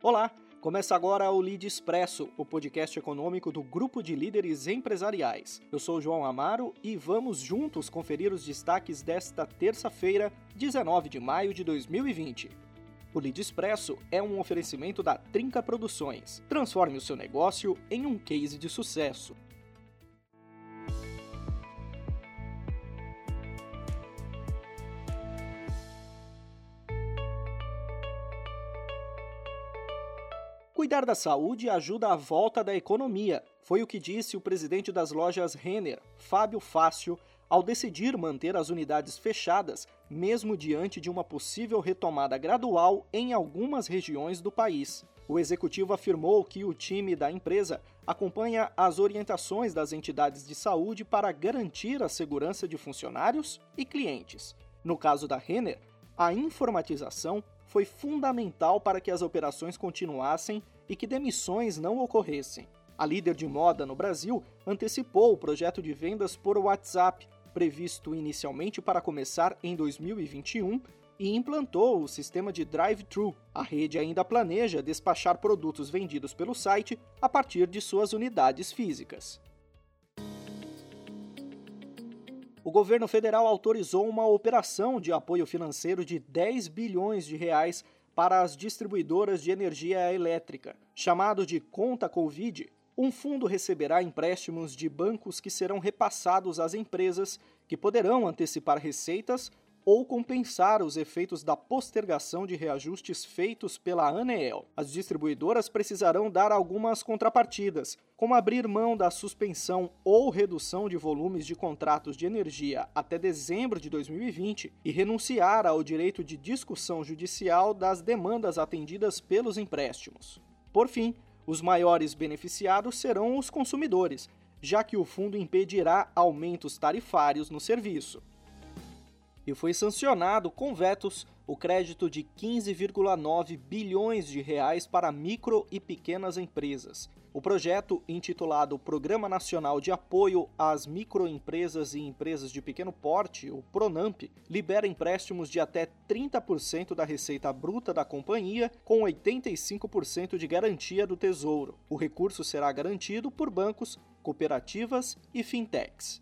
Olá, começa agora o Lead Expresso, o podcast econômico do Grupo de Líderes Empresariais. Eu sou João Amaro e vamos juntos conferir os destaques desta terça-feira, 19 de maio de 2020. O Lead Expresso é um oferecimento da Trinca Produções. Transforme o seu negócio em um case de sucesso. Cuidar da saúde ajuda a volta da economia, foi o que disse o presidente das lojas Renner, Fábio Fácio, ao decidir manter as unidades fechadas, mesmo diante de uma possível retomada gradual em algumas regiões do país. O executivo afirmou que o time da empresa acompanha as orientações das entidades de saúde para garantir a segurança de funcionários e clientes. No caso da Renner, a informatização foi fundamental para que as operações continuassem e que demissões não ocorressem. A líder de moda no Brasil antecipou o projeto de vendas por WhatsApp, previsto inicialmente para começar em 2021, e implantou o sistema de drive-thru. A rede ainda planeja despachar produtos vendidos pelo site a partir de suas unidades físicas. O governo federal autorizou uma operação de apoio financeiro de 10 bilhões de reais para as distribuidoras de energia elétrica. Chamado de Conta Covid, um fundo receberá empréstimos de bancos que serão repassados às empresas, que poderão antecipar receitas ou compensar os efeitos da postergação de reajustes feitos pela ANEEL. As distribuidoras precisarão dar algumas contrapartidas, como abrir mão da suspensão ou redução de volumes de contratos de energia até dezembro de 2020 e renunciar ao direito de discussão judicial das demandas atendidas pelos empréstimos. Por fim, os maiores beneficiados serão os consumidores, já que o fundo impedirá aumentos tarifários no serviço e foi sancionado com vetos o crédito de 15,9 bilhões de reais para micro e pequenas empresas. O projeto, intitulado Programa Nacional de Apoio às Microempresas e Empresas de Pequeno Porte, o PRONAMP, libera empréstimos de até 30% da receita bruta da companhia, com 85% de garantia do Tesouro. O recurso será garantido por bancos, cooperativas e fintechs.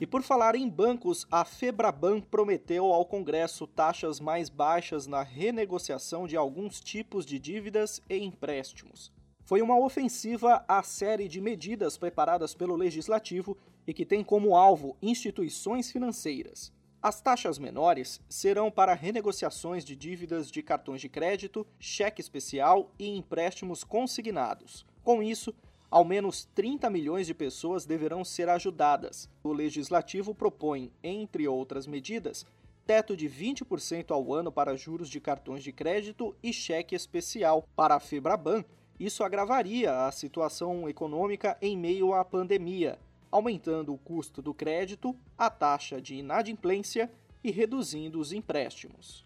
E por falar em bancos, a Febraban prometeu ao Congresso taxas mais baixas na renegociação de alguns tipos de dívidas e empréstimos. Foi uma ofensiva à série de medidas preparadas pelo Legislativo e que tem como alvo instituições financeiras. As taxas menores serão para renegociações de dívidas de cartões de crédito, cheque especial e empréstimos consignados. Com isso, ao menos 30 milhões de pessoas deverão ser ajudadas. O legislativo propõe, entre outras medidas, teto de 20% ao ano para juros de cartões de crédito e cheque especial. Para a Febraban, isso agravaria a situação econômica em meio à pandemia, aumentando o custo do crédito, a taxa de inadimplência e reduzindo os empréstimos.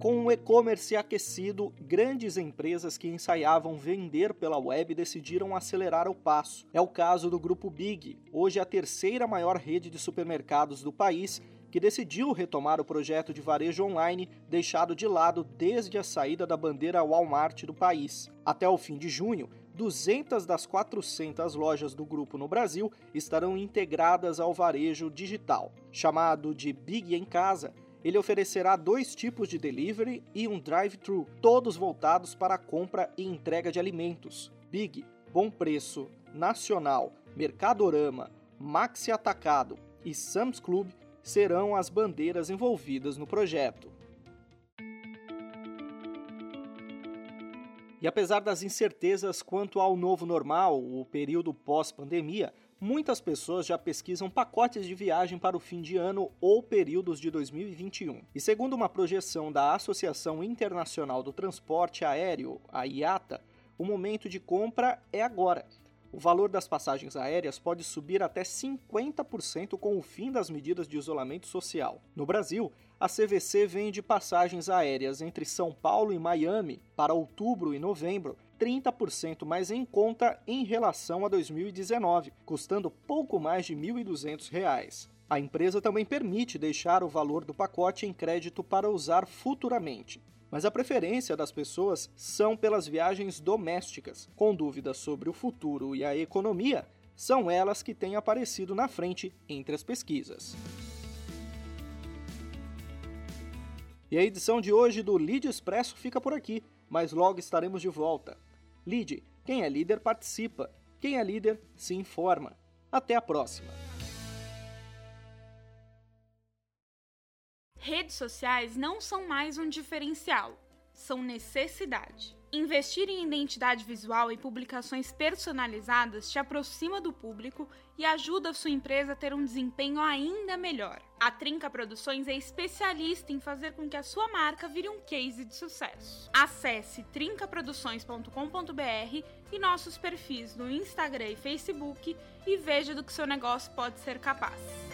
Com o e-commerce aquecido, grandes empresas que ensaiavam vender pela web decidiram acelerar o passo. É o caso do Grupo Big, hoje a terceira maior rede de supermercados do país, que decidiu retomar o projeto de varejo online deixado de lado desde a saída da bandeira Walmart do país. Até o fim de junho, 200 das 400 lojas do grupo no Brasil estarão integradas ao varejo digital. Chamado de Big em Casa, ele oferecerá dois tipos de delivery e um drive-thru, todos voltados para a compra e entrega de alimentos. Big, Bom Preço, Nacional, Mercadorama, Maxi Atacado e Sam's Club serão as bandeiras envolvidas no projeto. E apesar das incertezas quanto ao novo normal, o período pós-pandemia, muitas pessoas já pesquisam pacotes de viagem para o fim de ano ou períodos de 2021. E segundo uma projeção da Associação Internacional do Transporte Aéreo, a IATA, o momento de compra é agora. O valor das passagens aéreas pode subir até 50% com o fim das medidas de isolamento social. No Brasil, a CVC vende passagens aéreas entre São Paulo e Miami para outubro e novembro 30% mais em conta em relação a 2019, custando pouco mais de R$ 1.200. A empresa também permite deixar o valor do pacote em crédito para usar futuramente. Mas a preferência das pessoas são pelas viagens domésticas. Com dúvidas sobre o futuro e a economia, são elas que têm aparecido na frente entre as pesquisas. E a edição de hoje do Lead Expresso fica por aqui, mas logo estaremos de volta. Lead, quem é líder participa, quem é líder se informa. Até a próxima! Redes sociais não são mais um diferencial, são necessidade. Investir em identidade visual e publicações personalizadas te aproxima do público e ajuda a sua empresa a ter um desempenho ainda melhor. A Trinca Produções é especialista em fazer com que a sua marca vire um case de sucesso. Acesse trincaproduções.com.br e nossos perfis no Instagram e Facebook e veja do que seu negócio pode ser capaz.